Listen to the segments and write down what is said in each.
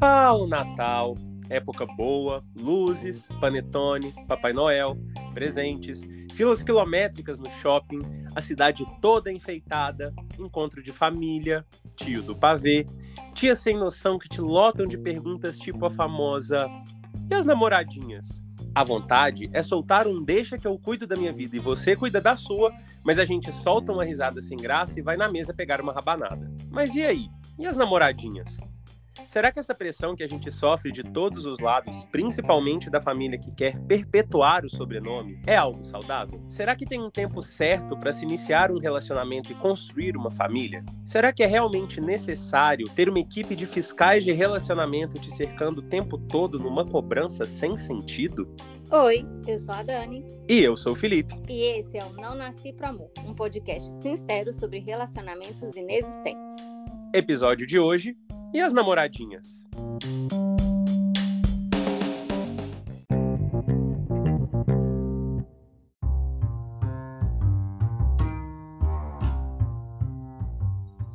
Ah, o Natal, época boa, luzes, panetone, Papai Noel, presentes, filas quilométricas no shopping, a cidade toda enfeitada, encontro de família, tio do pavê, tia sem noção que te lotam de perguntas tipo a famosa: e as namoradinhas? A vontade é soltar um deixa que eu cuido da minha vida e você cuida da sua, mas a gente solta uma risada sem graça e vai na mesa pegar uma rabanada. Mas e aí? E as namoradinhas? Será que essa pressão que a gente sofre de todos os lados, principalmente da família que quer perpetuar o sobrenome, é algo saudável? Será que tem um tempo certo para se iniciar um relacionamento e construir uma família? Será que é realmente necessário ter uma equipe de fiscais de relacionamento te cercando o tempo todo numa cobrança sem sentido? Oi, eu sou a Dani. E eu sou o Felipe. E esse é o Não Nasci Pro Amor, um podcast sincero sobre relacionamentos inexistentes. Episódio de hoje: e as namoradinhas?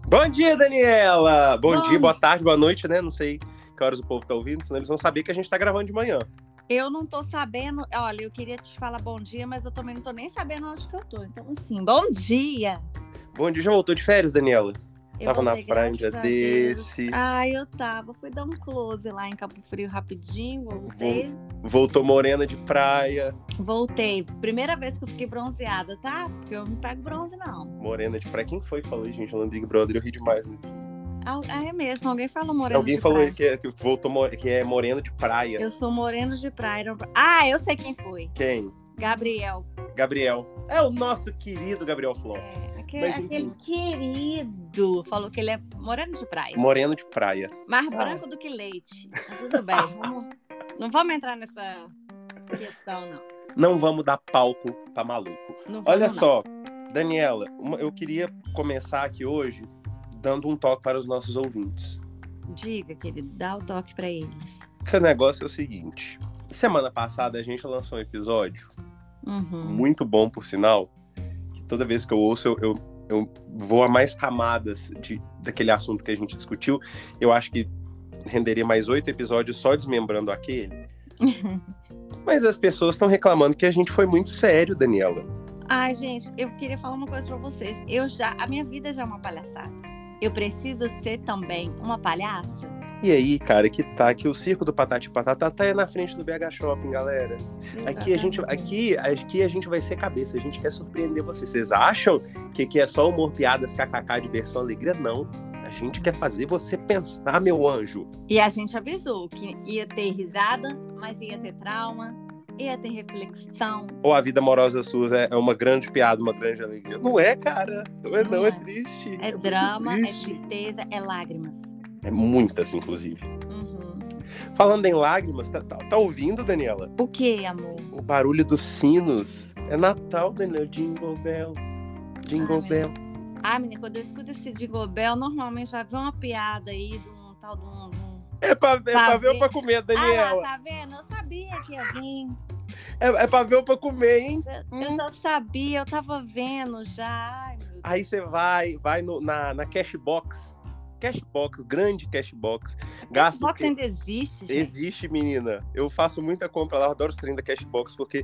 Bom dia, Daniela! Bom, Bom dia, boa tarde, boa noite, né? Não sei que horas o povo tá ouvindo, senão eles vão saber que a gente tá gravando de manhã. Eu não tô sabendo. Olha, eu queria te falar bom dia, mas eu também não tô nem sabendo onde que eu tô. Então, assim, bom dia! Bom dia, já voltou de férias, Daniela? Eu tava na praia um dia desse. Ah, eu tava. Fui dar um close lá em Cabo Frio rapidinho, voltei. Voltou morena de praia. Voltei. Primeira vez que eu fiquei bronzeada, tá? Porque eu não pego bronze, não. Morena de praia. Quem foi que falou, gente? No Big Brother, eu ri demais. Né? Ah, é mesmo, alguém falou moreno Alguém de falou praia. Que, é, que voltou que é moreno de praia. Eu sou moreno de praia. Ah, eu sei quem foi. Quem? Gabriel. Gabriel. É o nosso querido Gabriel Flor. É, aquele, aquele querido falou que ele é moreno de praia. Moreno de praia. Mais ah. branco do que leite. tudo bem. vamos, não vamos entrar nessa questão, não. Não vamos dar palco pra maluco. Vamos, Olha só, Daniela, uma, eu queria começar aqui hoje dando um toque para os nossos ouvintes. Diga, querido, dá o toque para eles. Que o negócio é o seguinte: semana passada a gente lançou um episódio uhum. muito bom, por sinal. Toda vez que eu ouço, eu, eu, eu vou a mais camadas de, daquele assunto que a gente discutiu. Eu acho que renderia mais oito episódios só desmembrando aquele. Mas as pessoas estão reclamando que a gente foi muito sério, Daniela. Ai, gente, eu queria falar uma coisa para vocês. Eu já, a minha vida já é uma palhaçada. Eu preciso ser também uma palhaça? E aí, cara, que tá que o circo do Patati Patata tá aí na frente do BH Shopping, galera. Aqui a gente, aqui, aqui a gente vai ser cabeça, a gente quer surpreender vocês. Vocês acham que aqui é só humor, piadas, kkk, diversão, alegria? Não. A gente quer fazer você pensar, meu anjo. E a gente avisou que ia ter risada, mas ia ter trauma, ia ter reflexão. Ou a vida amorosa sua é, é uma grande piada, uma grande alegria. Não é, cara. Não é, não, não é. é triste. É, é drama, é tristeza, é lágrimas. É muitas, inclusive. Uhum. Falando em lágrimas, tá, tá, tá, ouvindo, Daniela? O que, amor? O barulho dos sinos. É Natal, Daniela. Jingle Bell. Jingle ah, Bell. Ah, menina, quando eu escuto esse Jingle Bell, normalmente vai ver uma piada aí de um tal de um. É pra, ver, é pra ver ou pra comer, Daniela? Ah, tá vendo? Eu sabia que ia vir. É, é pra ver ou pra comer, hein? Eu, hum. eu só sabia, eu tava vendo já. Ai, aí você vai, vai no, na, na Cashbox Cashbox, grande Cashbox. Gasto Cashbox ainda existe? Gente? Existe, menina. Eu faço muita compra lá, adoro os trem da Cashbox, porque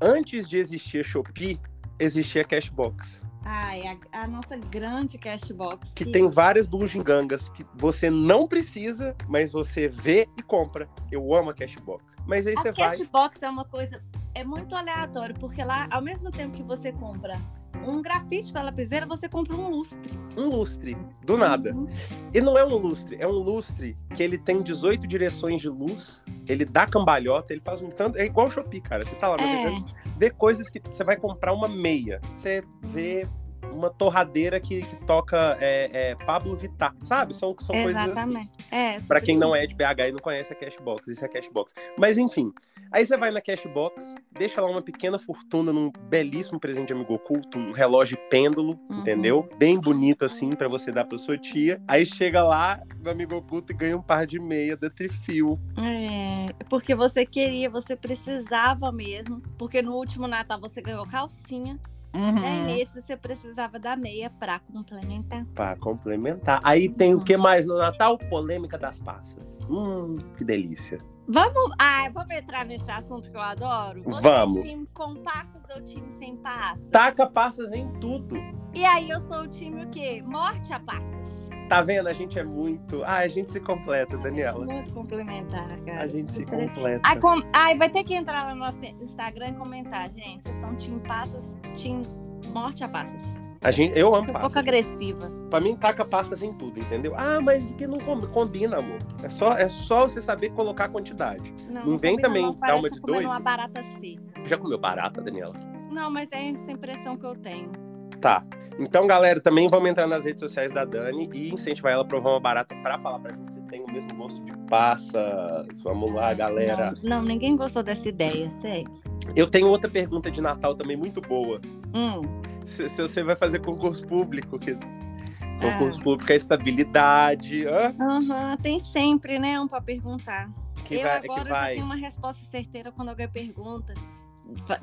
antes de existir a Shopee, existia a Cashbox. Ai, a, a, nossa grande Cashbox. Que, que tem várias bugigangas que você não precisa, mas você vê e compra. Eu amo a Cashbox. Mas aí a você vai. A Cashbox é uma coisa. É muito aleatório, porque lá, ao mesmo tempo que você compra um grafite para lapiseira, você compra um lustre. Um lustre, do nada. Uhum. E não é um lustre, é um lustre que ele tem 18 direções de luz, ele dá cambalhota, ele faz um tanto. É igual o Shopee, cara. Você tá lá é. vê coisas que você vai comprar uma meia. Você vê uma torradeira que, que toca é, é, Pablo Vittar, sabe? São, são coisas assim. É, pra quem não é de BH e não conhece a Cashbox, isso é Cashbox. Mas enfim, Aí você vai na Cashbox, deixa lá uma pequena fortuna num belíssimo presente de amigo oculto, um relógio pêndulo, uhum. entendeu? Bem bonito assim para você dar pra sua tia. Aí chega lá no amigo oculto e ganha um par de meia da Trifil. É, porque você queria, você precisava mesmo, porque no último Natal você ganhou calcinha Uhum. É nesse você precisava da meia pra complementar. Pra complementar. Aí tem o que mais no Natal? Polêmica das passas. Hum, que delícia. Vamos, ah, vamos entrar nesse assunto que eu adoro? Você Vamos. É time com passas ou time sem passas? Taca passas em tudo. E aí eu sou o time o quê? Morte a passas. Tá vendo? A gente é muito. Ah, a gente se completa, Daniela. Muito complementar, cara. A gente se completa. Ai, com... Ai, vai ter que entrar lá no nosso Instagram e comentar, gente. Vocês são time passas, time morte a passas. A gente, eu amo Sou um pouco agressiva. Pra mim, taca passas em tudo, entendeu? Ah, mas que não com- combina, amor. É só, é só você saber colocar a quantidade. Não vem combina também não, dar uma de doido? uma barata seca. Já comeu barata, Daniela? Não, mas é essa impressão que eu tenho. Tá. Então, galera, também vamos entrar nas redes sociais da Dani e incentivar ela a provar uma barata pra falar pra gente se tem o mesmo gosto de passas. Vamos lá, galera. Não, não, ninguém gostou dessa ideia, sei. Eu tenho outra pergunta de Natal também muito boa. Hum, Se, se você vai fazer concurso público, que Ah. concurso público é estabilidade, aham, tem sempre, né, um pra perguntar. que eu vai, agora que já vai. tenho uma resposta certeira quando alguém pergunta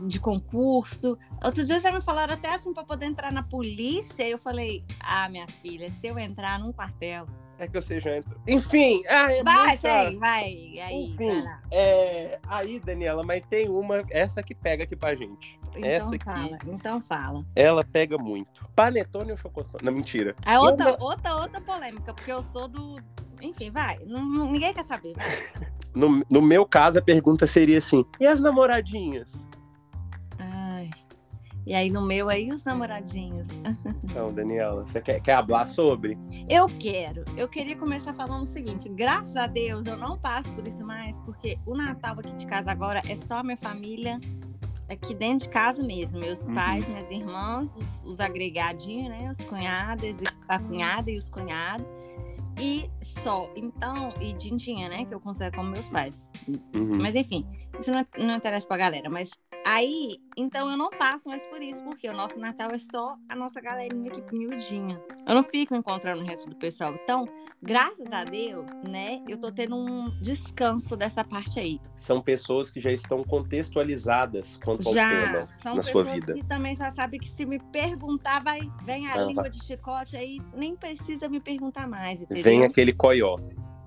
de concurso. Outro dia já me falaram até assim para poder entrar na polícia. e Eu falei, ah, minha filha, se eu entrar num quartel. É que você já entrou. Enfim, ah, é Vai, muita- sei, vai. Aí, Enfim, é, aí, Daniela, mas tem uma, essa que pega aqui pra gente. Então essa aqui. fala, então fala. Ela pega muito. Panetone ou chocotone? Não, mentira. A outra, outra, outra polêmica, porque eu sou do. Enfim, vai. ninguém quer saber. No, no meu caso, a pergunta seria assim: e as namoradinhas? Ai. E aí no meu aí os namoradinhos. Então, Daniela, você quer, quer falar sobre? Eu quero. Eu queria começar falando o seguinte: graças a Deus eu não passo por isso mais, porque o Natal aqui de casa agora é só minha família aqui dentro de casa mesmo. Meus Uhum. pais, minhas irmãs, os, os agregadinhos, né? Os cunhados, a cunhada e os cunhados. E só. Então, e Dindinha, né? Que eu considero como meus pais. Uhum. Mas enfim, isso não, não interessa pra galera. Mas aí, então eu não passo mais por isso, porque o nosso Natal é só a nossa galerinha aqui miudinha. Eu não fico encontrando o resto do pessoal. Então, graças a Deus, né, eu tô tendo um descanso dessa parte aí. São pessoas que já estão contextualizadas quanto ao Já tema são na sua pessoas vida. que também já sabem que se me perguntar, vai, vem a Ah, língua de chicote aí, nem precisa me perguntar mais, entendeu? Vem aquele coió.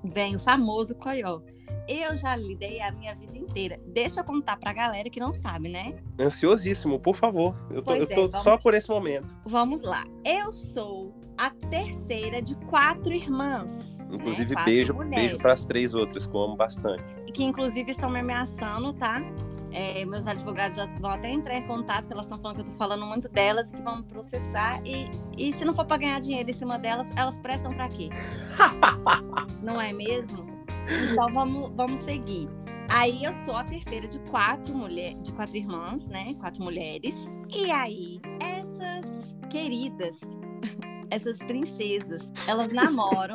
Vem o famoso coió. Eu já lidei a minha vida inteira. Deixa eu contar pra galera que não sabe, né? Ansiosíssimo, por favor. Eu tô, eu é, tô vamos- só por esse momento. Vamos lá. Eu sou a terceira de quatro irmãs. Inclusive, né? Quatro beijo, mulheres, beijo para as três outras, que eu amo bastante. Que inclusive estão me ameaçando, tá? É, meus advogados já vão até entrar em contato, que elas estão falando que eu tô falando muito delas e que vão me processar. E, e se não for para ganhar dinheiro em cima delas, elas prestam para quê? não é mesmo? Então vamos, vamos seguir. Aí eu sou a terceira de quatro mulheres, de quatro irmãs, né? Quatro mulheres. E aí, essas queridas, essas princesas, elas namoram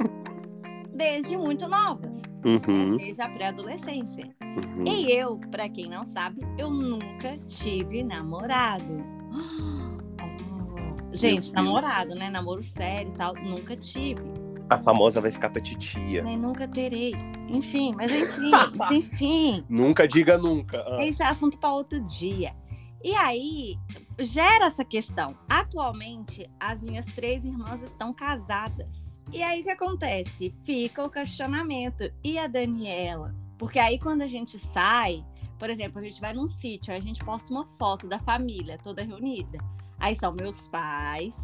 desde muito novas, Uhum, desde a pré-adolescência. uhum. E eu, pra quem não sabe, eu nunca tive namorado. Oh. Gente, namorado, né? Namoro sério e tal, nunca tive. A famosa vai ficar pra titia. Nem nunca terei. Enfim, mas enfim, mas enfim. Nunca diga nunca. Ah, Esse é assunto para outro dia. E aí, gera essa questão. Atualmente, as minhas três irmãs estão casadas. E aí, o que acontece? Fica o questionamento. E a Daniela? Porque aí, quando a gente sai, por exemplo, a gente vai num sítio, a gente posta uma foto da família toda reunida. Aí são meus pais,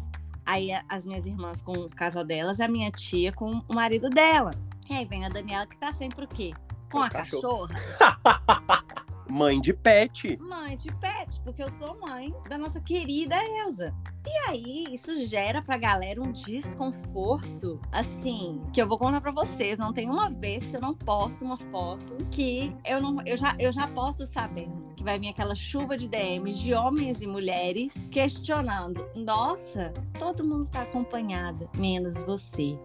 aí as minhas irmãs com o casal delas, e a minha tia com o marido dela. E aí vem a Daniela, que tá sempre o quê? Com a os cachorros. cachorra. Mãe de pet. mãe de pet, porque eu sou mãe da nossa querida Elsa. E aí, isso gera pra galera um desconforto, assim, que eu vou contar pra vocês. Não tem uma vez que eu não posto uma foto que eu não, eu já, eu já posto sabendo que vai vir aquela chuva de DMs de homens e mulheres questionando: nossa, todo mundo tá acompanhada, menos você.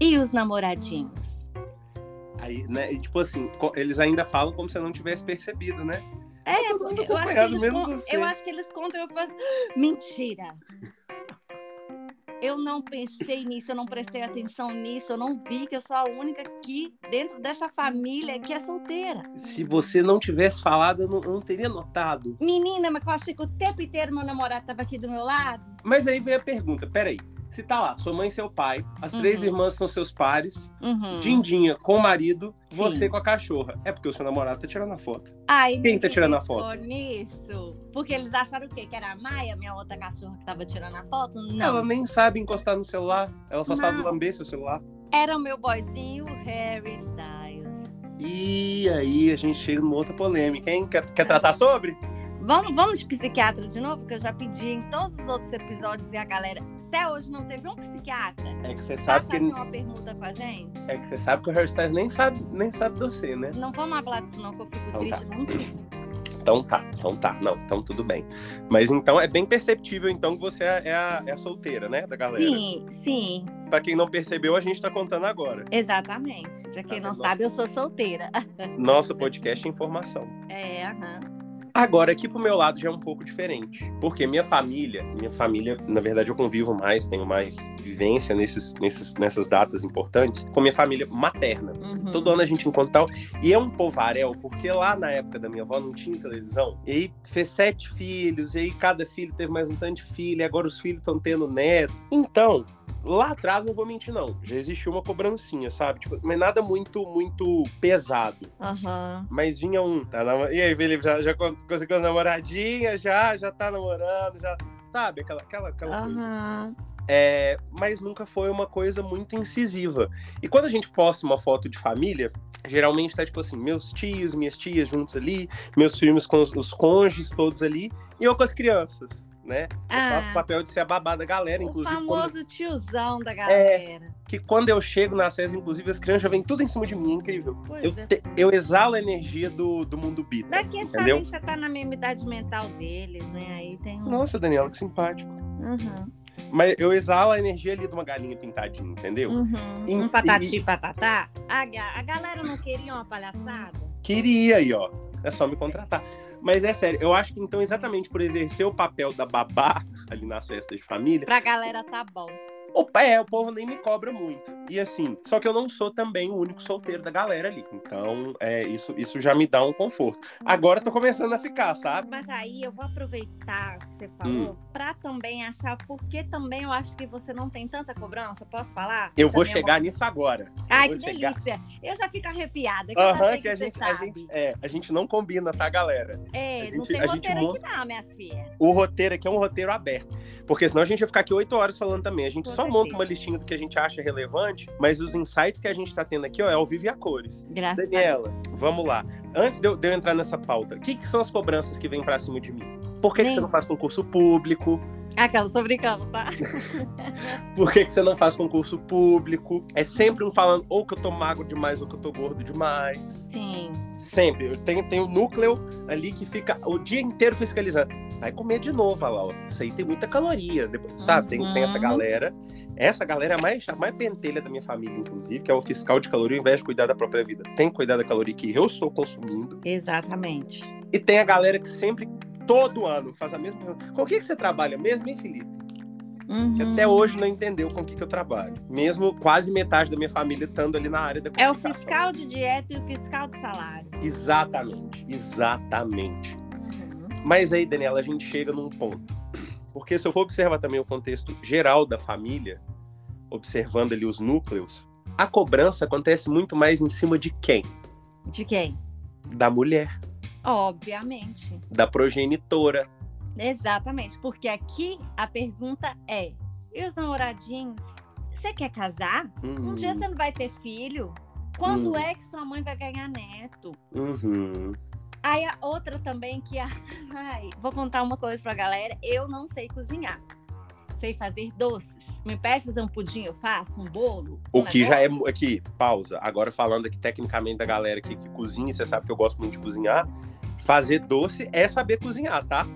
E os namoradinhos? Aí, né? E, tipo assim, eles ainda falam como se eu não tivesse percebido, né? É, todo mundo eu acho, que eles eu acho que eles contam e eu faço. Mentira! Eu não pensei nisso, eu não prestei atenção nisso, eu não vi que eu sou a única aqui dentro dessa família que é solteira. Se você não tivesse falado, eu não, eu não teria notado. Menina, mas eu achei que o tempo inteiro meu namorado estava aqui do meu lado. Mas aí vem a pergunta: peraí. Se tá lá, sua mãe e seu pai, as três Uhum. irmãs com seus pares, Uhum. Dindinha com o marido, Sim. você com a cachorra. É porque o seu namorado tá tirando a foto. Ai, Quem tá tirando a foto? nisso. Porque eles acharam o quê? Que era a Maia, minha outra cachorra que tava tirando a foto? Não. Ela nem sabe encostar no celular, ela só sabe Não. lamber seu celular. Era o meu boyzinho Harry Styles. E aí a gente chega numa outra polêmica, hein? Quer, quer tratar sobre? Vamos, vamos de psiquiatra de novo, que eu já pedi em todos os outros episódios e a galera até hoje não teve um psiquiatra É que você sabe que uma pergunta com a gente. é que você sabe que o hairstyle nem sabe, nem sabe torcer, né? Não vamos falar disso não, que eu fico Então triste. tá. Vamos sim. Então tá, então tá, não, então tudo bem. Mas então é bem perceptível então que você é, a, é a solteira, né, da galera. Sim, sim, Pra quem não percebeu, a gente tá contando agora. exatamente. Pra quem Tá não bom. sabe, eu sou solteira. Nosso podcast é informação. É, aham. Agora, aqui pro meu lado já é um pouco diferente. Porque minha família, minha família, na verdade, eu convivo mais, tenho mais vivência nesses, nesses, nessas datas importantes com minha família materna. Uhum. Todo ano a gente encontra tal. E é um povarel, porque lá na época da minha avó não tinha televisão. E aí fez sete filhos, e aí cada filho teve mais um tanto de filho, e agora os filhos estão tendo neto. Então, lá atrás, não vou mentir, não. Já existiu uma cobrancinha, sabe? Tipo, mas nada muito, muito pesado. Aham. Mas vinha um, tá E aí, Felipe, já, já con- conseguiu namoradinha, já, já tá namorando, já. Sabe, aquela, aquela, aquela coisa. Aham. É, mas nunca foi uma coisa muito incisiva. E quando a gente posta uma foto de família, geralmente tá tipo assim, meus tios, minhas tias juntos ali, meus filhos com os, os cônjuges todos ali, e eu com as crianças, né? Eu faço o Ah, papel de ser a babá da galera, o inclusive quando, famoso tiozão da galera. que quando eu chego nas festas, inclusive as crianças já vêm tudo em cima de mim, é incrível. Pois Eu, é. te- eu exalo a energia do, do mundo bita. Daqui a saber você tá na mesma idade mental deles, né? Aí tem um. Nossa, Daniela, que simpático. Uhum. Mas eu exalo a energia ali de uma galinha pintadinha, entendeu? Uhum. E- Um patati patatá. A, a galera não queria uma palhaçada? Queria aí, ó. É só me contratar. Mas é sério, eu acho que então, exatamente por exercer o papel da babá ali nas festas de família, Pra galera tá bom. O, é, o povo nem me cobra muito. E assim, só que eu não sou também o único solteiro da galera ali. Então, é, isso, isso já me dá um conforto. Agora eu tô começando a ficar, sabe? Mas aí eu vou aproveitar o que você Hum. falou pra também achar porque também eu acho que você não tem tanta cobrança. Posso falar? Eu vou chegar nisso agora. Ai, que chegar- delícia. Eu já fico arrepiada. Que Aham, sei que a gente, a, gente, é, a gente não combina, tá, galera? É, a não gente- tem a gente roteiro monta- aqui não, minhas filhas. O roteiro aqui é um roteiro aberto. Porque senão a gente vai ficar aqui oito horas falando também. A gente só certeza. monta uma listinha do que a gente acha relevante, mas os insights que a gente tá tendo aqui, ó, é ao vivo e a cores. Graças a Daniela, vamos lá. Antes de eu, de eu entrar nessa pauta, o que, que são as cobranças que vêm pra cima de mim? Por que, que você não faz concurso público? Aquela, tô brincando, tá? Por que, que você não faz concurso público? É sempre um falando ou que eu tô magro demais ou que eu tô gordo demais. Sim. Sempre. Eu tenho, tenho um núcleo ali que fica o dia inteiro fiscalizando. Vai comer de novo, lá. ó. Isso aí tem muita caloria. Depois, sabe? Tem, tem essa Uhum. galera. Essa galera é a mais, a mais pentelha da minha família, inclusive, que é o fiscal de caloria, ao invés de cuidar da própria vida. Tem que cuidar da caloria que eu estou consumindo. Exatamente. E tem a galera que sempre, todo ano, faz a mesma pergunta. Com o que, que você trabalha mesmo, hein, Felipe? Uhum. até hoje não entendeu com o que, que eu trabalho. Mesmo quase metade da minha família estando ali na área da É o fiscal de dieta e o fiscal de salário. Exatamente, exatamente. Uhum. Mas aí, Daniela, a gente chega num ponto. Porque se eu for observar também o contexto geral da família, observando ali os núcleos, a cobrança acontece muito mais em cima de quem? De quem? Da mulher, Obviamente. da progenitora. Exatamente. Porque aqui a pergunta é: e os namoradinhos? Você quer casar? Um Hum, dia você não vai ter filho? Quando Hum. é que sua mãe vai ganhar neto? uhum. Aí a outra também que. Ai, vou contar uma coisa pra galera. Eu não sei cozinhar. Sei fazer doces. Me pede fazer um pudim, eu faço, um bolo. O um que já é. negócio. Aqui, pausa. Agora falando aqui tecnicamente da galera que cozinha, você sabe que eu gosto muito de cozinhar. Fazer doce é saber cozinhar, tá?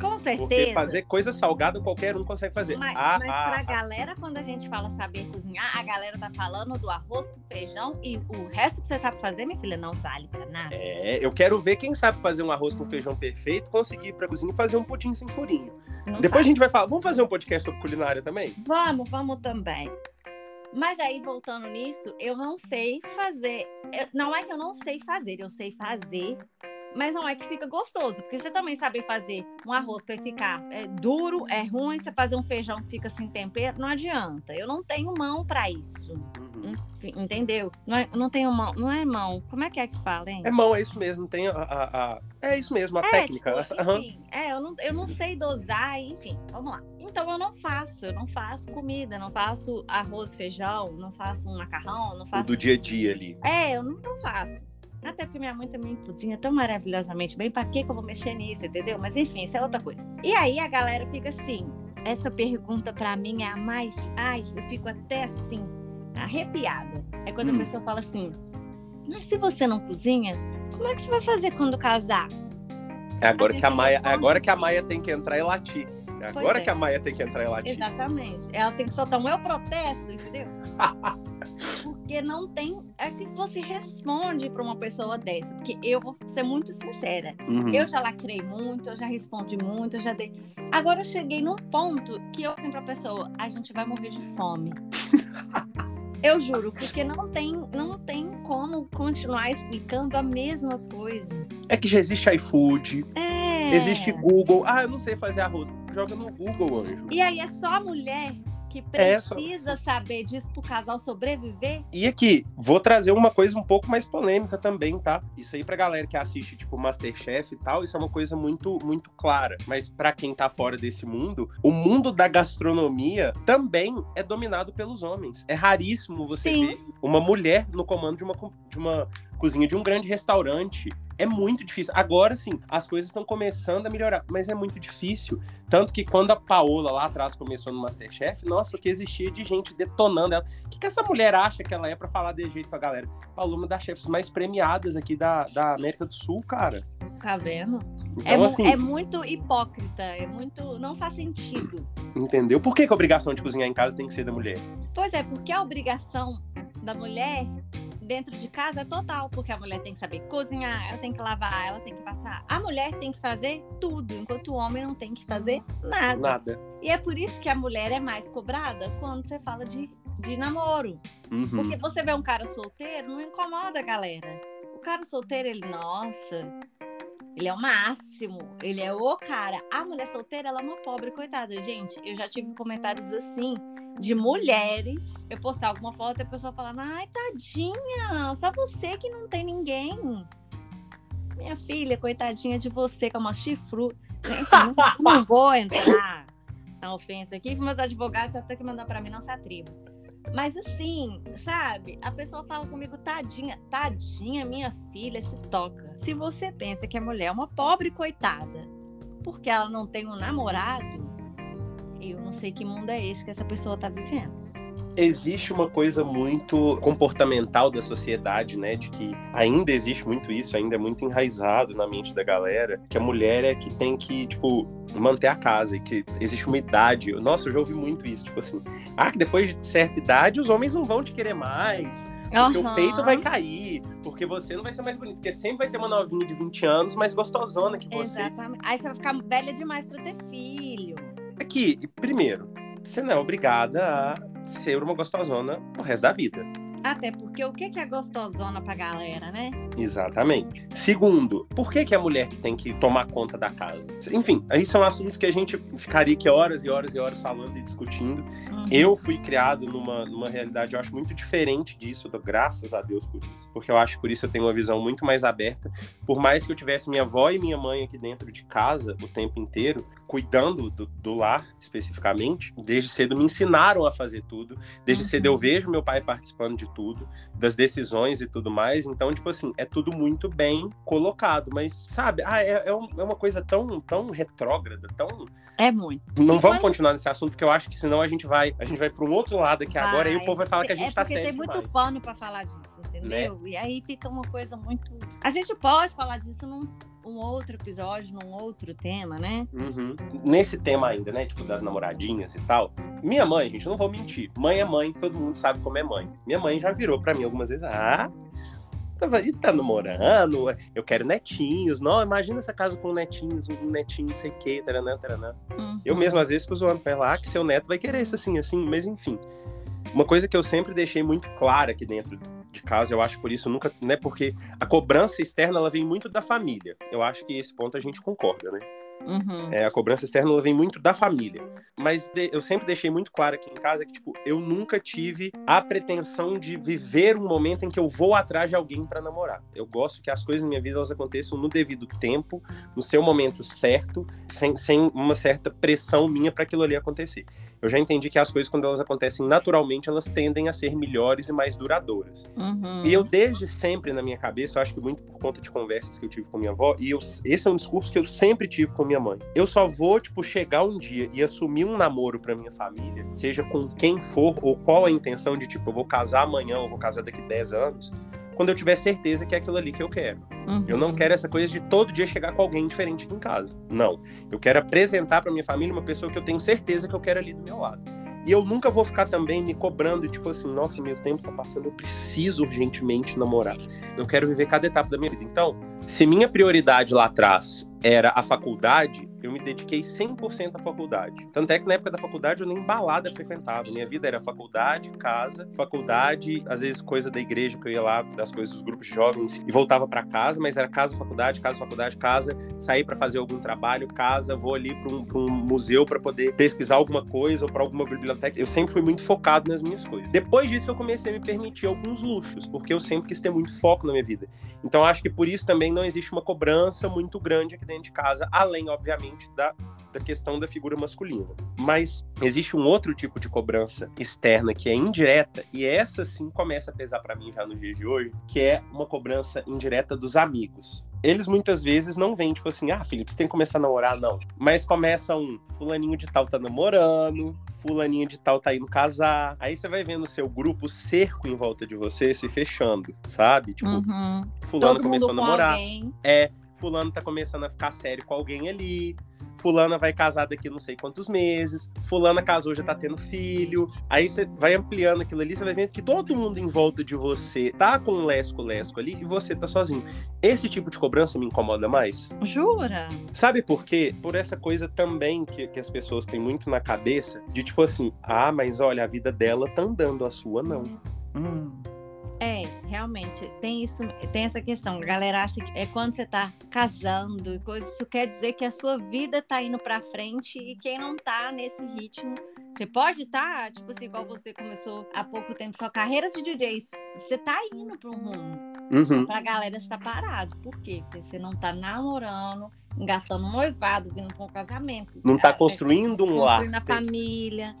Com certeza. Porque fazer coisa salgada qualquer um consegue fazer. Mas, ah, mas ah, pra ah. galera, quando a gente fala saber cozinhar, a galera tá falando do arroz com feijão e o resto que você sabe fazer, minha filha, não vale pra nada. É, eu quero ver quem sabe fazer um arroz com feijão perfeito, conseguir ir pra cozinha e fazer um pudim sem furinho. Não Depois a faz. gente vai falar. Vamos fazer um podcast sobre culinária também? Vamos, vamos também. Mas aí, voltando nisso, eu não sei fazer. eu- não é que eu não sei fazer, eu sei fazer, mas não é que fica gostoso. Porque você também sabe fazer um arroz para ficar é, duro, é ruim. Você fazer um feijão que fica sem tempero, não adianta. Eu não tenho mão para isso. Uhum. Entendeu? Não, é- não tenho mão. Não é mão. Como é que é que fala, hein? É mão, é isso mesmo. Tem a. a- a- É isso mesmo, a É, técnica. tipo, enfim, é, eu não, eu não sei dosar, enfim, vamos lá. Então eu não faço, eu não faço comida, não faço arroz, feijão, não faço um macarrão, não O faço. do dia a dia ali. É, eu não faço. Até porque minha mãe também cozinha tão maravilhosamente bem, pra que que eu vou mexer nisso, entendeu? Mas enfim, isso é outra coisa. E aí a galera fica assim, essa pergunta pra mim é a mais, ai, eu fico até assim, arrepiada. É quando Hum. a pessoa fala assim, mas se você não cozinha, como é que você vai fazer quando casar? É agora A que a Maia, responde agora que a Maia tem que entrar e latir. É agora é. que a Maia tem que entrar e latir. Exatamente. Ela tem que soltar um eu protesto, entendeu? Porque não tem. É que você responde pra uma pessoa dessa. Porque eu vou ser muito sincera. Uhum. Eu já lacrei muito, eu já respondi muito, eu já dei. Agora eu cheguei num ponto que eu tenho pra pessoa: a gente vai morrer de fome. Eu juro, porque não tem, não tem como continuar explicando a mesma coisa. É que já existe iFood, É. existe Google. Ah, eu não sei fazer arroz. Joga no Google, anjo. E aí é só a mulher que É, só- precisa saber disso pro casal sobreviver? E aqui, vou trazer uma coisa um pouco mais polêmica também, tá? Isso aí pra galera que assiste, tipo, Masterchef e tal, isso é uma coisa muito, muito clara. Mas pra quem tá fora desse mundo, o mundo da gastronomia também é dominado pelos homens. É raríssimo você Sim. ver uma mulher no comando de uma, de uma cozinha de um grande restaurante. É muito difícil. Agora sim, as coisas estão começando a melhorar, mas é muito difícil. Tanto que quando a Paola lá atrás começou no Masterchef, nossa, o que existia de gente detonando ela. O que, que essa mulher acha que ela é pra falar de jeito pra galera? Paola, uma das chefes mais premiadas aqui da, da América do Sul, cara. Tá vendo? é, Então, mu- assim, é muito hipócrita, é muito. Não faz sentido. entendeu? Por que, que a obrigação de cozinhar em casa tem que ser da mulher? Pois é, porque a obrigação da mulher dentro de casa é total, porque a mulher tem que saber cozinhar, ela tem que lavar, ela tem que passar. A mulher tem que fazer tudo, enquanto o homem não tem que fazer nada. Nada. E é por isso que a mulher é mais cobrada quando você fala de, de namoro. Uhum. Porque você vê um cara solteiro, não incomoda a galera. O cara solteiro, ele, nossa, ele é o máximo, ele é o cara. A mulher solteira, ela é uma pobre, coitada. Gente, eu já tive comentários assim de mulheres. Eu postar alguma foto e a pessoa falando, ai, tadinha, só você que não tem ninguém. Minha filha, coitadinha de você, que é uma chifru. Não, não vou entrar na ofensa aqui, meus advogados já estão que mandar pra mim, não se atriba. Mas assim, sabe? A pessoa fala comigo, tadinha, tadinha, minha filha, se toca. Se você pensa que a mulher é uma pobre coitada, porque ela não tem um namorado, eu não sei que mundo é esse que essa pessoa tá vivendo. Existe uma coisa muito comportamental da sociedade, né? De que ainda existe muito isso, ainda é muito enraizado na mente da galera, que a mulher é que tem que, tipo, manter a casa e que existe uma idade. Nossa, eu já ouvi muito isso, tipo assim, ah, que depois de certa idade os homens não vão te querer mais. Porque o Aham. peito vai cair, porque você não vai ser mais bonito, porque sempre vai ter uma novinha de 20 anos mais gostosona que você. Exatamente. Aí você vai ficar velha demais pra ter filho. Aqui, primeiro, você não é obrigada a ser uma gostosona o resto da vida. Até porque o que é gostosona pra galera, né? Exatamente. Segundo, por que, que é a mulher que tem que tomar conta da casa? Enfim, aí são assuntos que a gente ficaria aqui horas e horas e horas falando e discutindo. Uhum. Eu fui criado numa, numa realidade, eu acho, muito diferente disso, graças a Deus por isso. Porque eu acho que por isso eu tenho uma visão muito mais aberta. Por mais que eu tivesse minha avó e minha mãe aqui dentro de casa o tempo inteiro, cuidando do, do lar especificamente, desde cedo me ensinaram a fazer tudo. Desde Uhum. cedo eu vejo meu pai participando de tudo, das decisões e tudo mais. Então, tipo assim, é tudo muito bem colocado. Mas, sabe, ah, é, é é uma coisa tão, tão retrógrada, tão É muito. não E vamos continuar nesse assunto, porque eu acho que senão a gente vai, a gente vai para um outro lado aqui agora e o povo vai falar que a gente é tá porque sério tem muito demais. pano pra falar disso, entendeu? E aí fica uma coisa muito. A gente pode falar disso num um outro episódio, num outro tema, né? Uhum. Nesse tema ainda, né? Tipo, das namoradinhas e tal. Minha mãe, gente, não vou mentir. Mãe é mãe, todo mundo sabe como é mãe. Minha mãe já virou para mim algumas vezes. Ah, tá namorando, eu quero netinhos. Não, imagina essa casa com netinhos, um netinho, não sei o que, taranã, taranã. Uhum. Eu mesmo, às vezes, fico zoando, falar ah, que seu neto vai querer isso assim, assim, mas enfim. Uma coisa que eu sempre deixei muito clara aqui dentro de casa, eu acho por isso nunca, né, porque a cobrança externa, ela vem muito da família. Eu acho que esse ponto a gente concorda, né? Uhum. É, a cobrança externa vem muito da família. Mas de, eu sempre deixei muito claro aqui em casa que, tipo, eu nunca tive a pretensão de viver um momento em que eu vou atrás de alguém para namorar. Eu gosto que as coisas na minha vida elas aconteçam no devido tempo, no seu momento certo, sem, sem uma certa pressão minha para aquilo ali acontecer. Eu já entendi que as coisas, quando elas acontecem naturalmente, elas tendem a ser melhores e mais duradouras. Uhum. E eu, desde sempre, na minha cabeça, eu acho que muito por conta de conversas que eu tive com minha avó, e eu, esse é um discurso que eu sempre tive com minha mãe. Eu só vou, tipo, chegar um dia e assumir um namoro pra minha família, seja com quem for, ou qual a intenção de, tipo, eu vou casar amanhã, ou vou casar daqui 10 anos, quando eu tiver certeza que é aquilo ali que eu quero. Uhum. Eu não quero essa coisa de todo dia chegar com alguém diferente aqui em casa. Não. Eu quero apresentar para minha família uma pessoa que eu tenho certeza que eu quero ali do meu lado. E eu nunca vou ficar também me cobrando, tipo assim, nossa, meu tempo tá passando, eu preciso urgentemente namorar. Eu quero viver cada etapa da minha vida. Então, se minha prioridade lá atrás era a faculdade, eu me dediquei 100% à faculdade. Tanto é que na época da faculdade eu nem balada frequentava. Minha vida era faculdade, casa, faculdade, às vezes coisa da igreja que eu ia lá, das coisas dos grupos de jovens e voltava para casa, mas era casa, faculdade, casa, faculdade, casa, sair para fazer algum trabalho, casa, vou ali para um, um, museu para poder pesquisar alguma coisa ou para alguma biblioteca. Eu sempre fui muito focado nas minhas coisas. Depois disso eu comecei a me permitir alguns luxos, porque eu sempre quis ter muito foco na minha vida. Então acho que por isso também não existe uma cobrança muito grande aqui dentro de casa, além, obviamente, da, da questão da figura masculina. Mas existe um outro tipo de cobrança externa que é indireta, e essa sim começa a pesar para mim já no dia de hoje, que é uma cobrança indireta dos amigos eles muitas vezes não vêm, tipo assim, ah, Felipe, você tem que começar a namorar, não. Mas começa um, fulaninho de tal tá namorando, fulaninho de tal tá indo casar. Aí você vai vendo o seu grupo cerco em volta de você se fechando, sabe? Tipo, uhum. fulano Todo começou a namorar. É, fulano tá começando a ficar sério com alguém ali. Fulana vai casar daqui não sei quantos meses. Fulana casou, já tá tendo filho. Aí você vai ampliando aquilo ali, você vai vendo que todo mundo em volta de você tá com um lesco-lesco ali e você tá sozinho. Esse tipo de cobrança me incomoda mais. Jura? Sabe por quê? Por essa coisa também que, que as pessoas têm muito na cabeça de tipo assim: ah, mas olha, a vida dela tá andando, a sua não. Hum. É, realmente, tem isso, tem essa questão. A galera acha que é quando você tá casando e coisa, isso quer dizer que a sua vida tá indo pra frente e quem não tá nesse ritmo. Você pode estar, tá, tipo assim, igual você começou há pouco tempo sua carreira de DJ, você tá indo pra um rumo. Uhum. Pra galera estar parado. Por quê? Porque você não tá namorando, engatando um noivado, vindo para um casamento. Não tá construindo um lar. Construindo a família.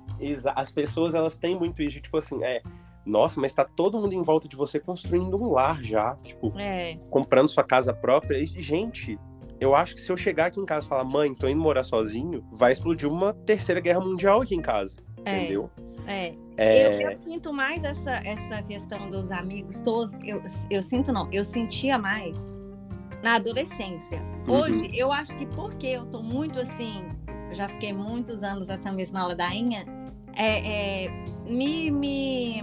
As pessoas, elas têm muito isso, tipo assim, é nossa, mas tá todo mundo em volta de você construindo um lar já, tipo, é. comprando sua casa própria. E, gente, eu acho que se eu chegar aqui em casa e falar, mãe, tô indo morar sozinho, vai explodir uma terceira guerra mundial aqui em casa. É. Entendeu? É. é... Eu, eu, sinto mais essa, essa questão dos amigos todos. Eu, eu sinto, não, eu sentia mais na adolescência. Uhum. Hoje, uhum. eu acho que porque eu tô muito assim, eu já fiquei muitos anos essa mesma ladainha, é, é, me, me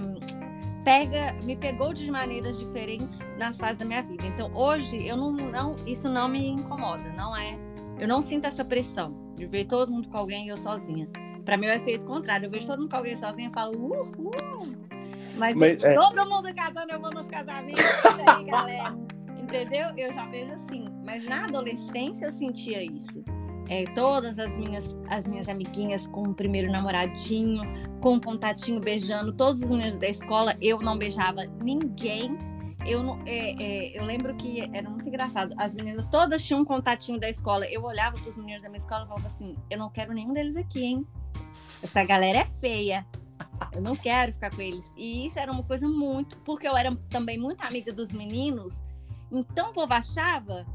pega, me pegou de maneiras diferentes nas fases da minha vida. Então hoje eu não, não isso não me incomoda, não é? Eu não sinto essa pressão de ver todo mundo com alguém e eu sozinha. Para mim é o efeito contrário. Eu vejo todo mundo com alguém sozinha e falo, uhul. Mas, Mas é... todo mundo casando, eu vou nos casamentos aí, galera. Entendeu? Eu já vejo assim. Mas na adolescência eu sentia isso é, todas as minhas, as minhas amiguinhas com o primeiro namoradinho, com um contatinho beijando, todos os meninos da escola, eu não beijava ninguém. Eu, não, é, é, eu lembro que era muito engraçado. As meninas todas tinham um contatinho da escola. Eu olhava para os meninos da minha escola e falava assim: eu não quero nenhum deles aqui, hein? Essa galera é feia. Eu não quero ficar com eles. E isso era uma coisa muito. Porque eu era também muito amiga dos meninos. Então o povo achava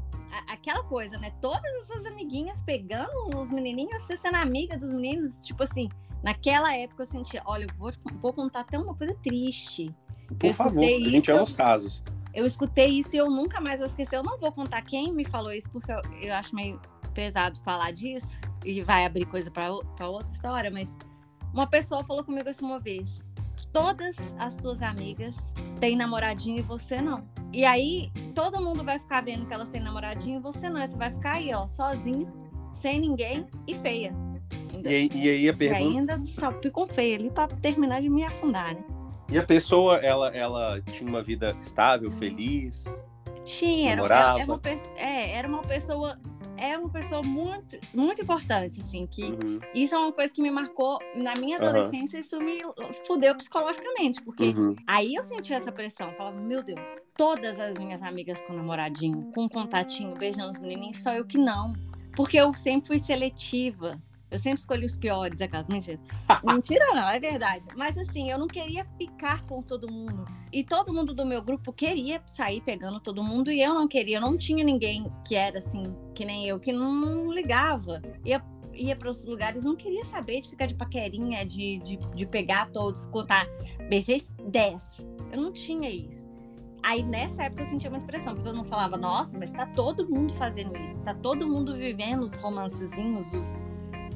aquela coisa, né? Todas as suas amiguinhas pegando os menininhos, você sendo amiga dos meninos, tipo assim, naquela época eu sentia, olha, eu vou, vou contar até uma coisa triste. Por favor, a gente ama os casos. eu escutei isso e eu nunca mais vou esquecer. Eu não vou contar quem me falou isso, porque eu, eu acho meio pesado falar disso e vai abrir coisa para outra história, mas uma pessoa falou comigo isso uma vez. Todas as suas amigas têm namoradinho e você não. E aí todo mundo vai ficar vendo que elas têm namoradinho e você não. Você vai ficar aí, ó, sozinho, sem ninguém e feia. E aí, e aí a pergunta. E ainda só ficou feia ali para terminar de me afundar, né? E a pessoa, ela, ela tinha uma vida estável, feliz? Tinha, era, era, uma, é, era uma pessoa é uma pessoa muito, muito importante, assim, que uhum. isso é uma coisa que me marcou na minha adolescência, uhum. isso me fudeu psicologicamente, porque uhum. aí eu senti essa pressão, falava, meu Deus, todas as minhas amigas com namoradinho, com contatinho, beijando os menininhos, só eu que não. Porque eu sempre fui seletiva. Eu sempre escolhi os piores, é caso. Mentira. Mentira não, é verdade. Mas assim, eu não queria ficar com todo mundo. E todo mundo do meu grupo queria sair pegando todo mundo e eu não queria. Eu não tinha ninguém que era assim, que nem eu, que não ligava. Ia, ia para os lugares, não queria saber de ficar de paquerinha, de, de, de pegar todos, contar. Beijei 10. Eu não tinha isso. Aí nessa época eu sentia muita pressão, porque todo mundo falava, nossa, mas tá todo mundo fazendo isso, tá todo mundo vivendo os romancezinhos, os,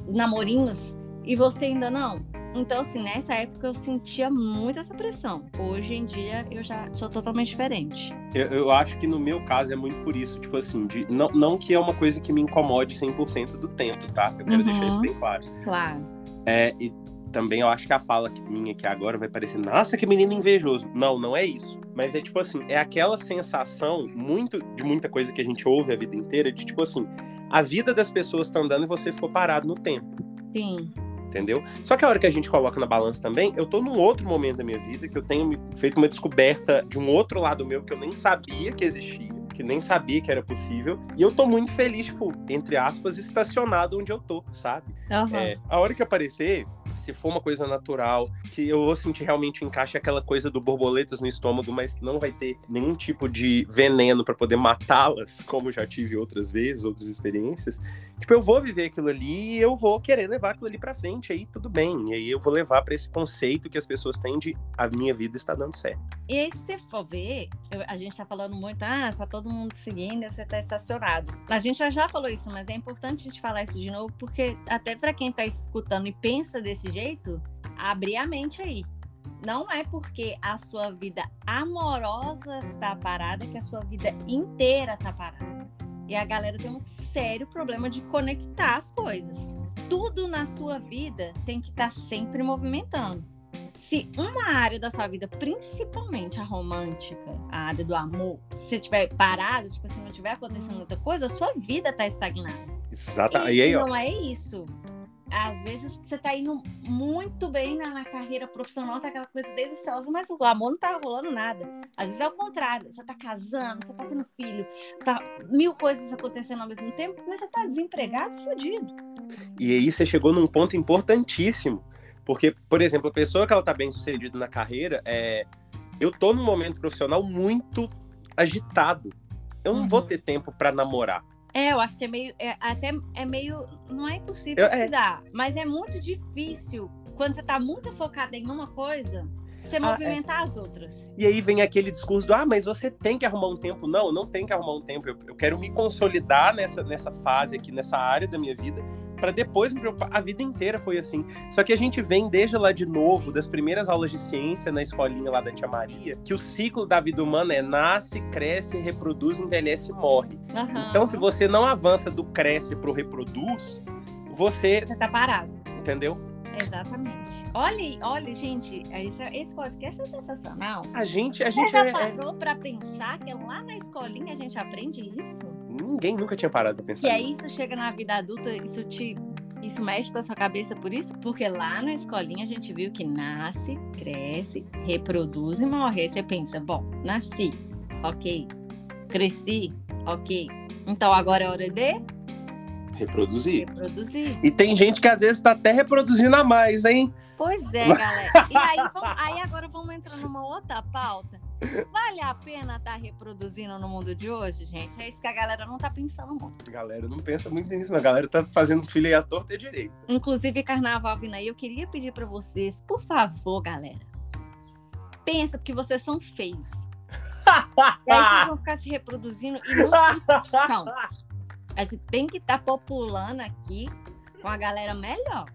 os namorinhos, e você ainda não. Então, assim, nessa época eu sentia muito essa pressão. Hoje em dia eu já sou totalmente diferente. Eu, eu acho que no meu caso é muito por isso, tipo assim, de, não, não que é uma coisa que me incomode 100% do tempo, tá? Eu quero uhum. deixar isso bem claro. Claro. É, e também eu acho que a fala minha aqui agora vai parecer, nossa, que menino invejoso. Não, não é isso. Mas é tipo assim, é aquela sensação muito de muita coisa que a gente ouve a vida inteira, de tipo assim, a vida das pessoas está andando e você ficou parado no tempo. Sim. Entendeu? Só que a hora que a gente coloca na balança também, eu tô num outro momento da minha vida que eu tenho feito uma descoberta de um outro lado meu que eu nem sabia que existia, que nem sabia que era possível. E eu tô muito feliz, tipo, entre aspas, estacionado onde eu tô, sabe? Uhum. É, a hora que aparecer, se for uma coisa natural, que eu vou sentir realmente encaixe aquela coisa do borboletas no estômago, mas não vai ter nenhum tipo de veneno para poder matá-las, como já tive outras vezes, outras experiências. Tipo, eu vou viver aquilo ali e eu vou querer levar aquilo ali para frente, aí tudo bem. E aí eu vou levar para esse conceito que as pessoas têm de a minha vida está dando certo. E aí, se você for ver, eu, a gente tá falando muito, ah, tá todo mundo seguindo, você tá estacionado. A gente já, já falou isso, mas é importante a gente falar isso de novo, porque até para quem tá escutando e pensa desse jeito, abrir a mente aí. Não é porque a sua vida amorosa está parada que a sua vida inteira está parada. E a galera tem um sério problema de conectar as coisas. Tudo na sua vida tem que estar tá sempre movimentando. Se uma área da sua vida, principalmente a romântica, a área do amor, se tiver parado, tipo assim, não tiver acontecendo muita coisa, a sua vida está estagnada. Exatamente. E aí, ó. não é isso às vezes você tá indo muito bem na, na, carreira profissional, tá aquela coisa deliciosa, mas o amor não tá rolando nada. Às vezes é o contrário, você tá casando, você tá tendo filho, tá mil coisas acontecendo ao mesmo tempo, mas você tá desempregado, fodido. E aí você chegou num ponto importantíssimo. Porque, por exemplo, a pessoa que ela tá bem sucedida na carreira, é... eu tô num momento profissional muito agitado. Eu não uhum. vou ter tempo para namorar. É, eu acho que é meio. É, até é meio. Não é impossível eu, é... se dar, mas é muito difícil quando você está muito focada em uma coisa. Você ah, é. movimentar é. as outras. E aí vem aquele discurso do ah, mas você tem que arrumar um tempo. Não, não tem que arrumar um tempo. Eu, eu quero me consolidar nessa, nessa fase aqui, nessa área da minha vida, para depois me preocupar. A vida inteira foi assim. Só que a gente vem desde lá de novo, das primeiras aulas de ciência na escolinha lá da Tia Maria, que o ciclo da vida humana é nasce, cresce, reproduz, envelhece e morre. Uhum. Então, se você não avança do cresce pro reproduz, você. Você tá parado. Entendeu? Exatamente. Olha, olha, gente, esse, esse podcast é sensacional. A gente, a Você gente já é, parou é... para pensar que lá na escolinha a gente aprende isso? Ninguém nunca tinha parado pra pensar. E aí isso chega na vida adulta, isso te isso mexe com a sua cabeça por isso? Porque lá na escolinha a gente viu que nasce, cresce, reproduz e morre. Aí você pensa, bom, nasci, ok. Cresci, ok. Então agora é hora de reproduzir. Reproduzir. E tem gente que às vezes está até reproduzindo a mais, hein? Pois é, galera. E aí, vamos, aí agora vamos entrar numa outra pauta. Vale a pena estar tá reproduzindo no mundo de hoje, gente? É isso que a galera não tá pensando muito. A galera não pensa muito nisso, não. A galera tá fazendo filho e a torta e direito. Inclusive, carnaval vindo aí, eu queria pedir para vocês, por favor, galera. Pensa, porque vocês são feios. e aí vocês vão ficar se reproduzindo e não tem Aí você tem que estar tá populando aqui com a galera melhor.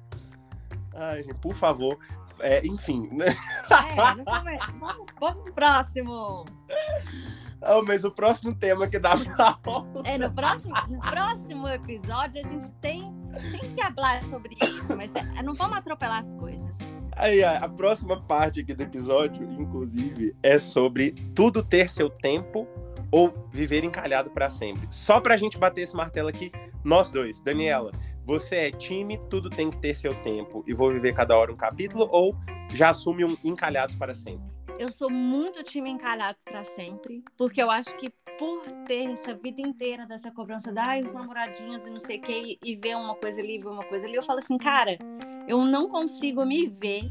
Ai, gente, por favor. É, enfim, né? É, vamos, vamos, pro próximo. Oh, mas o próximo tema que dá pra É, no próximo, no próximo episódio a gente tem, tem que falar sobre isso, mas é, não vamos atropelar as coisas. Aí, a, a próxima parte aqui do episódio, inclusive, é sobre tudo ter seu tempo ou viver encalhado para sempre. Só pra gente bater esse martelo aqui, nós dois. Daniela, você é time, tudo tem que ter seu tempo e vou viver cada hora um capítulo ou já assume um encalhados para sempre? Eu sou muito time encalhados para sempre, porque eu acho que por ter essa vida inteira dessa cobrança da os namoradinhos e não sei o que, e ver uma coisa ali, ver uma coisa ali, eu falo assim, cara, eu não consigo me ver.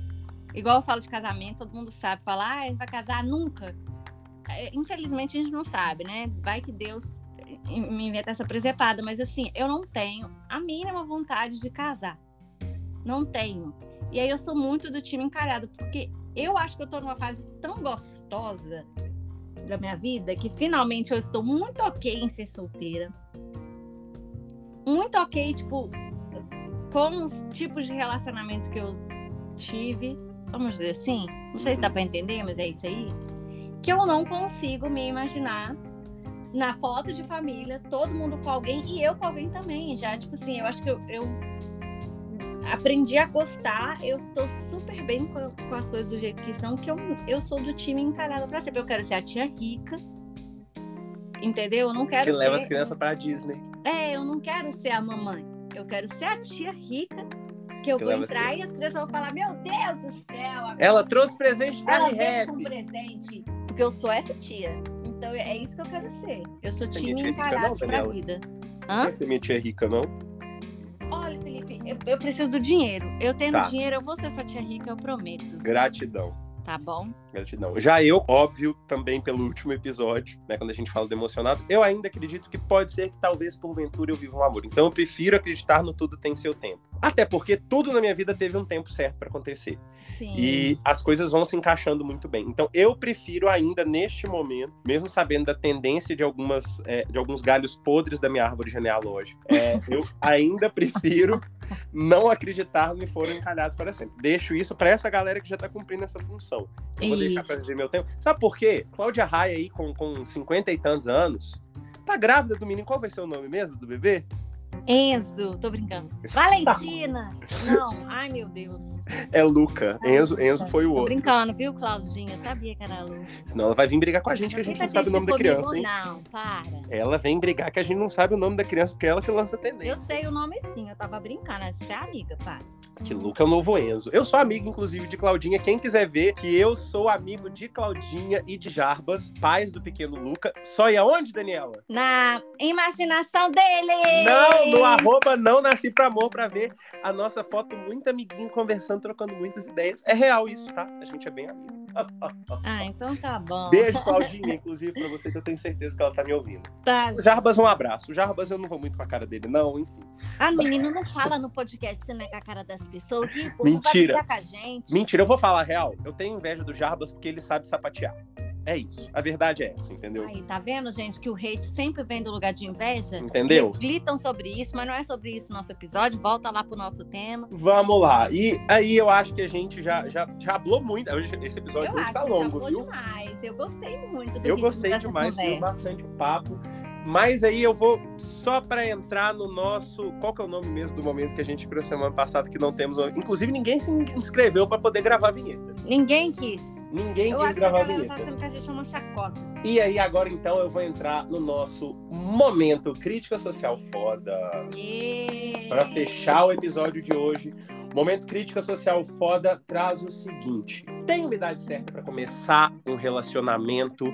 Igual eu falo de casamento, todo mundo sabe, falar, ah, vai casar nunca. É, infelizmente a gente não sabe, né? Vai que Deus me inventa essa presepada, mas assim, eu não tenho a mínima vontade de casar. Não tenho. E aí eu sou muito do time encalhado, porque eu acho que eu tô numa fase tão gostosa da minha vida que finalmente eu estou muito ok em ser solteira. Muito ok, tipo, com os tipos de relacionamento que eu tive, vamos dizer assim. Não sei se dá para entender, mas é isso aí. Que eu não consigo me imaginar na foto de família, todo mundo com alguém e eu com alguém também. Já, tipo assim, eu acho que eu, eu aprendi a gostar, eu tô super bem com, com, as coisas do jeito que são, que eu, eu sou do time encarado para sempre. Eu quero ser a tia rica, entendeu? Eu não quero que ser... leva as crianças pra Disney. É, eu não quero ser a mamãe. Eu quero ser a tia rica, que eu que vou entrar e as crianças vão falar, meu Deus do céu! Ela trouxe presente da Ela veio com presente, porque eu sou essa tia. Então é isso que eu quero ser. Eu sou Você time encalhados pra vida. Hã? Você minha tia rica, não? Olha, Felipe, eu, eu preciso do dinheiro. Eu tendo tá. dinheiro, eu vou ser sua tia rica, eu prometo. Gratidão. Tá bom. Gratidão. Já eu, óbvio, também pelo último episódio, né, quando a gente fala do emocionado, eu ainda acredito que pode ser que talvez porventura eu viva um amor. Então eu prefiro acreditar no tudo tem seu tempo. Até porque tudo na minha vida teve um tempo certo para acontecer. Sim. E as coisas vão se encaixando muito bem. Então eu prefiro ainda neste momento, mesmo sabendo da tendência de algumas é, de alguns galhos podres da minha árvore genealógica, é, eu ainda prefiro não acreditar me foram encalhados para sempre. Deixo isso para essa galera que já tá cumprindo essa função. Eu vou deixar pra dizer meu tempo. Sabe por quê? Cláudia Raia aí, com, com 50 e tantos anos, tá grávida do menino. Qual vai ser o nome mesmo do bebê? Enzo, tô brincando. Valentina! Não, ai meu Deus. É Luca. Enzo, Enzo foi o tô outro. brincando, viu, Claudinha? Sabia que era Lu. Senão ela vai vir brigar com a gente que a gente não sabe o nome da criança, hein? Não, para. Ela vem brigar que a gente não sabe o nome da criança porque é ela que lança tendência. Eu sei o nome sim, eu tava brincando, a gente é amiga, para. Que Luca é o novo Enzo. Eu sou amigo, inclusive, de Claudinha. Quem quiser ver que eu sou amigo de Claudinha e de Jarbas, pais do pequeno Luca. Só e aonde, Daniela? Na imaginação dele! Não, no arroba não nasci pra amor pra ver a nossa foto muito amiguinho, conversando, trocando muitas ideias. É real isso, tá? A gente é bem amigo. Ah, então tá bom. Beijo, Claudinha, inclusive, pra você, que eu tenho certeza que ela tá me ouvindo. Tá. Jarbas, um abraço. Jarbas, eu não vou muito com a cara dele, não, enfim. Ah, menino, não fala no podcast, você não é com a cara das pessoas. Que Mentira. Vai com a gente. Mentira, eu vou falar a real. Eu tenho inveja do Jarbas porque ele sabe sapatear. É isso. A verdade é essa, entendeu? Aí, tá vendo, gente, que o hate sempre vem do lugar de inveja? Entendeu? Reflitam sobre isso, mas não é sobre isso o nosso episódio. Volta lá pro nosso tema. Vamos lá. E aí eu acho que a gente já, já, já falou muito. Esse episódio eu hoje tá longo, viu? demais. Eu gostei muito do Eu gostei demais, foi bastante o papo. Mas aí eu vou só para entrar no nosso. Qual que é o nome mesmo do momento que a gente criou semana passada que não temos. Inclusive, ninguém se inscreveu para poder gravar a vinheta. Ninguém quis. Ninguém eu quis acho gravar que a vinheta. Tá achando que a gente é uma chacota. E aí, agora então, eu vou entrar no nosso momento Crítica Social Foda. Yeah. Para fechar o episódio de hoje. Momento Crítica Social Foda traz o seguinte: tem uma idade certa para começar um relacionamento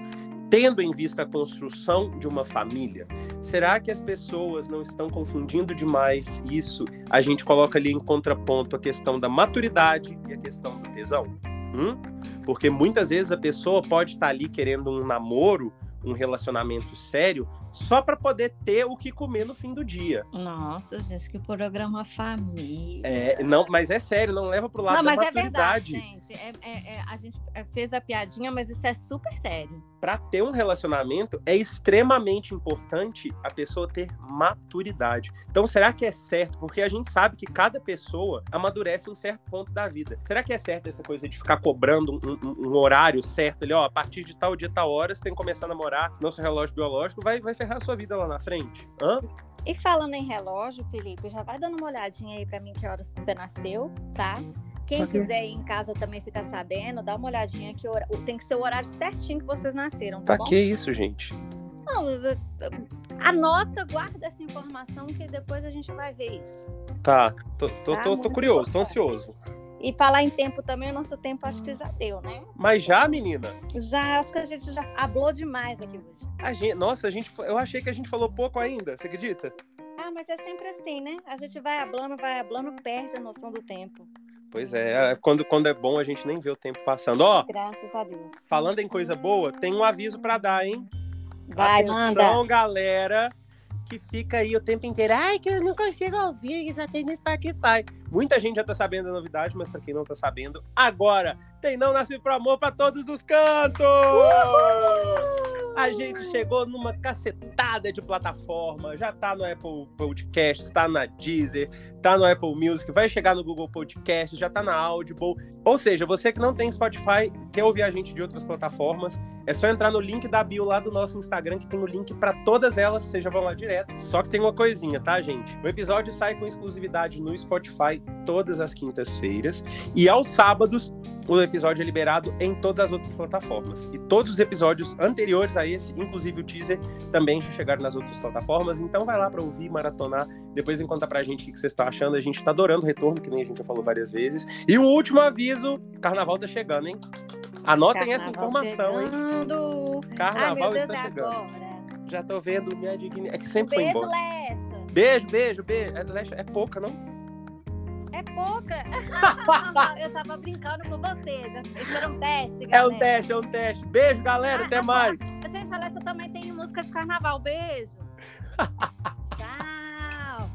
tendo em vista a construção de uma família? Será que as pessoas não estão confundindo demais isso? A gente coloca ali em contraponto a questão da maturidade e a questão do tesão. Hum? Porque muitas vezes a pessoa pode estar ali querendo um namoro, um relacionamento sério, só para poder ter o que comer no fim do dia. Nossa, gente, que programa família. É, não, mas é sério, não leva pro lado não, da mas é verdade, gente. É, é- é- a gente fez a piadinha, mas isso é super sério. Para ter um relacionamento é extremamente importante a pessoa ter maturidade. Então, será que é certo? Porque a gente sabe que cada pessoa amadurece em certo ponto da vida. Será que é certo essa coisa de ficar cobrando um, um- um horário certo? Ali, ó, a partir de tal dia, tal hora, você tem que começar a namorar, senão seu relógio biológico vai, vai ferrar a sua vida lá na frente. Hã? E falando em relógio, Felipe, já vai dando uma olhadinha aí pra mim que horas você nasceu, tá? Quem quiser ir em casa também ficar sabendo, dá uma olhadinha que hora- tem que ser o horário certinho que vocês nasceram, tá Pra bom? que isso, gente? Não, anota, guarda essa informação que depois a gente vai ver isso. Tá, tô, tô, Tá, tô, tô curioso, tô ansioso. E falar em tempo também, o nosso tempo acho que já deu, né? Mas já, menina, Já, acho que a gente já hablou demais aqui hoje. a gente, nossa, a gente, eu achei que a gente falou pouco ainda, você acredita? Ah, mas é sempre assim, né? A gente vai hablando, vai hablando, perde a noção do tempo. Pois é, é, quando, quando é bom a gente nem vê o tempo passando. Ó, Graças a Deus. falando em coisa boa, tem um aviso pra dar, hein? Vai, Atenção, manda. galera, que fica aí o tempo inteiro. Ai, que eu não consigo ouvir, que só tem no Spotify. Muita gente já tá sabendo a novidade, mas pra quem não tá sabendo, agora tem Não Nasce Pro Amor pra todos os cantos! A gente chegou numa cacetada de plataforma, já tá no Apple Podcast, tá na Deezer, tá no Apple Music, vai chegar no Google Podcast, já tá na Audible. Ou seja, você que não tem Spotify, quer ouvir a gente de outras plataformas, é só entrar no link da bio lá do nosso Instagram, que tem o link pra todas elas, vocês já vão lá direto. Só que tem uma coisinha, tá, gente? O episódio sai com exclusividade no Spotify todas as quintas-feiras e aos sábados o episódio é liberado em todas as outras plataformas. E todos os episódios anteriores a esse, inclusive o teaser, também já chegaram nas outras plataformas. Então vai lá pra ouvir, maratonar, depois vem contar pra gente o que vocês estão achando. A gente tá adorando o retorno, que nem a gente já falou várias vezes. E um último aviso: carnaval tá chegando, hein? Anotem essa Carnaval informação, hein? chegando. Ai, Carnaval Deus, está é chegando. agora. Já tô vendo minha dignidade. É que sempre foi Beijo, embora. Lecha. Beijo, beijo, beijo. É, Lecha, é pouca, não? É pouca. Eu tava brincando com vocês. Isso era um teste, É galera. um teste, é um teste. Beijo, galera. Ah, Até ah, mais. Gente, a Lecha também tem música de carnaval. Beijo. Tchau.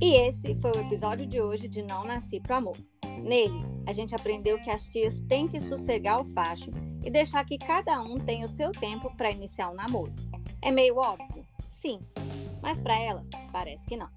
E esse foi o episódio de hoje de Não Nasci Pro Amor. Nele, a gente aprendeu que as tias têm que sossegar o facho e deixar que cada um tenha o seu tempo para iniciar o namoro. É meio óbvio? Sim, mas para elas, parece que não.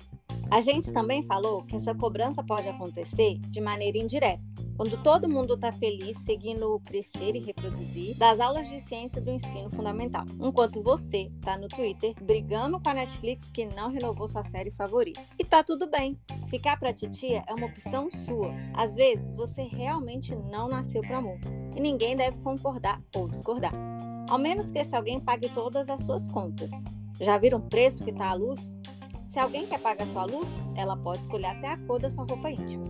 A gente também falou que essa cobrança pode acontecer de maneira indireta, quando todo mundo está feliz seguindo o crescer e reproduzir das aulas de ciência do ensino fundamental, enquanto você está no Twitter brigando com a Netflix que não renovou sua série favorita. E tá tudo bem. Ficar pra titia é uma opção sua. Às vezes você realmente não nasceu para amor e ninguém deve concordar ou discordar. Ao menos que esse alguém pague todas as suas contas. Já viram o preço que tá a luz? Se alguém quer pagar sua luz, ela pode escolher até a cor da sua roupa íntima.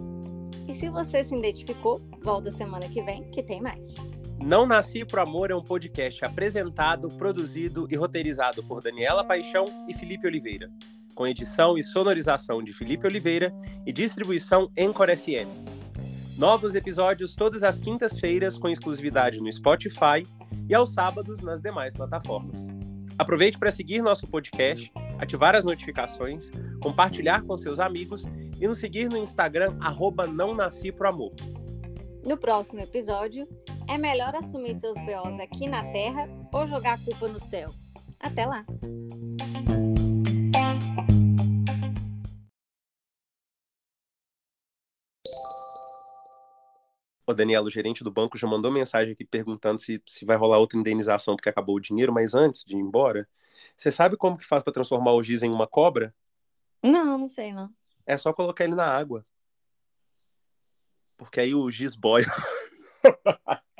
E se você se identificou, volta semana que vem que tem mais. Não Nasci Pro Amor é um podcast apresentado, produzido e roteirizado por Daniela Paixão e Felipe Oliveira, com edição e sonorização de Felipe Oliveira e distribuição Encore FM. Novos episódios todas as quintas-feiras com exclusividade no Spotify e aos sábados nas demais plataformas. Aproveite para seguir nosso podcast, ativar as notificações, compartilhar com seus amigos e nos seguir no Instagram, arroba não nasci pro amor. No próximo episódio, é melhor assumir seus BOs aqui na Terra ou jogar a culpa no céu? Até lá! O Daniela, o gerente do banco, já mandou mensagem aqui perguntando se, se vai rolar outra indenização porque acabou o dinheiro, mas antes de ir embora, você sabe como que faz para transformar o giz em uma cobra? Não, não sei não. É só colocar ele na água. Porque aí o giz boia.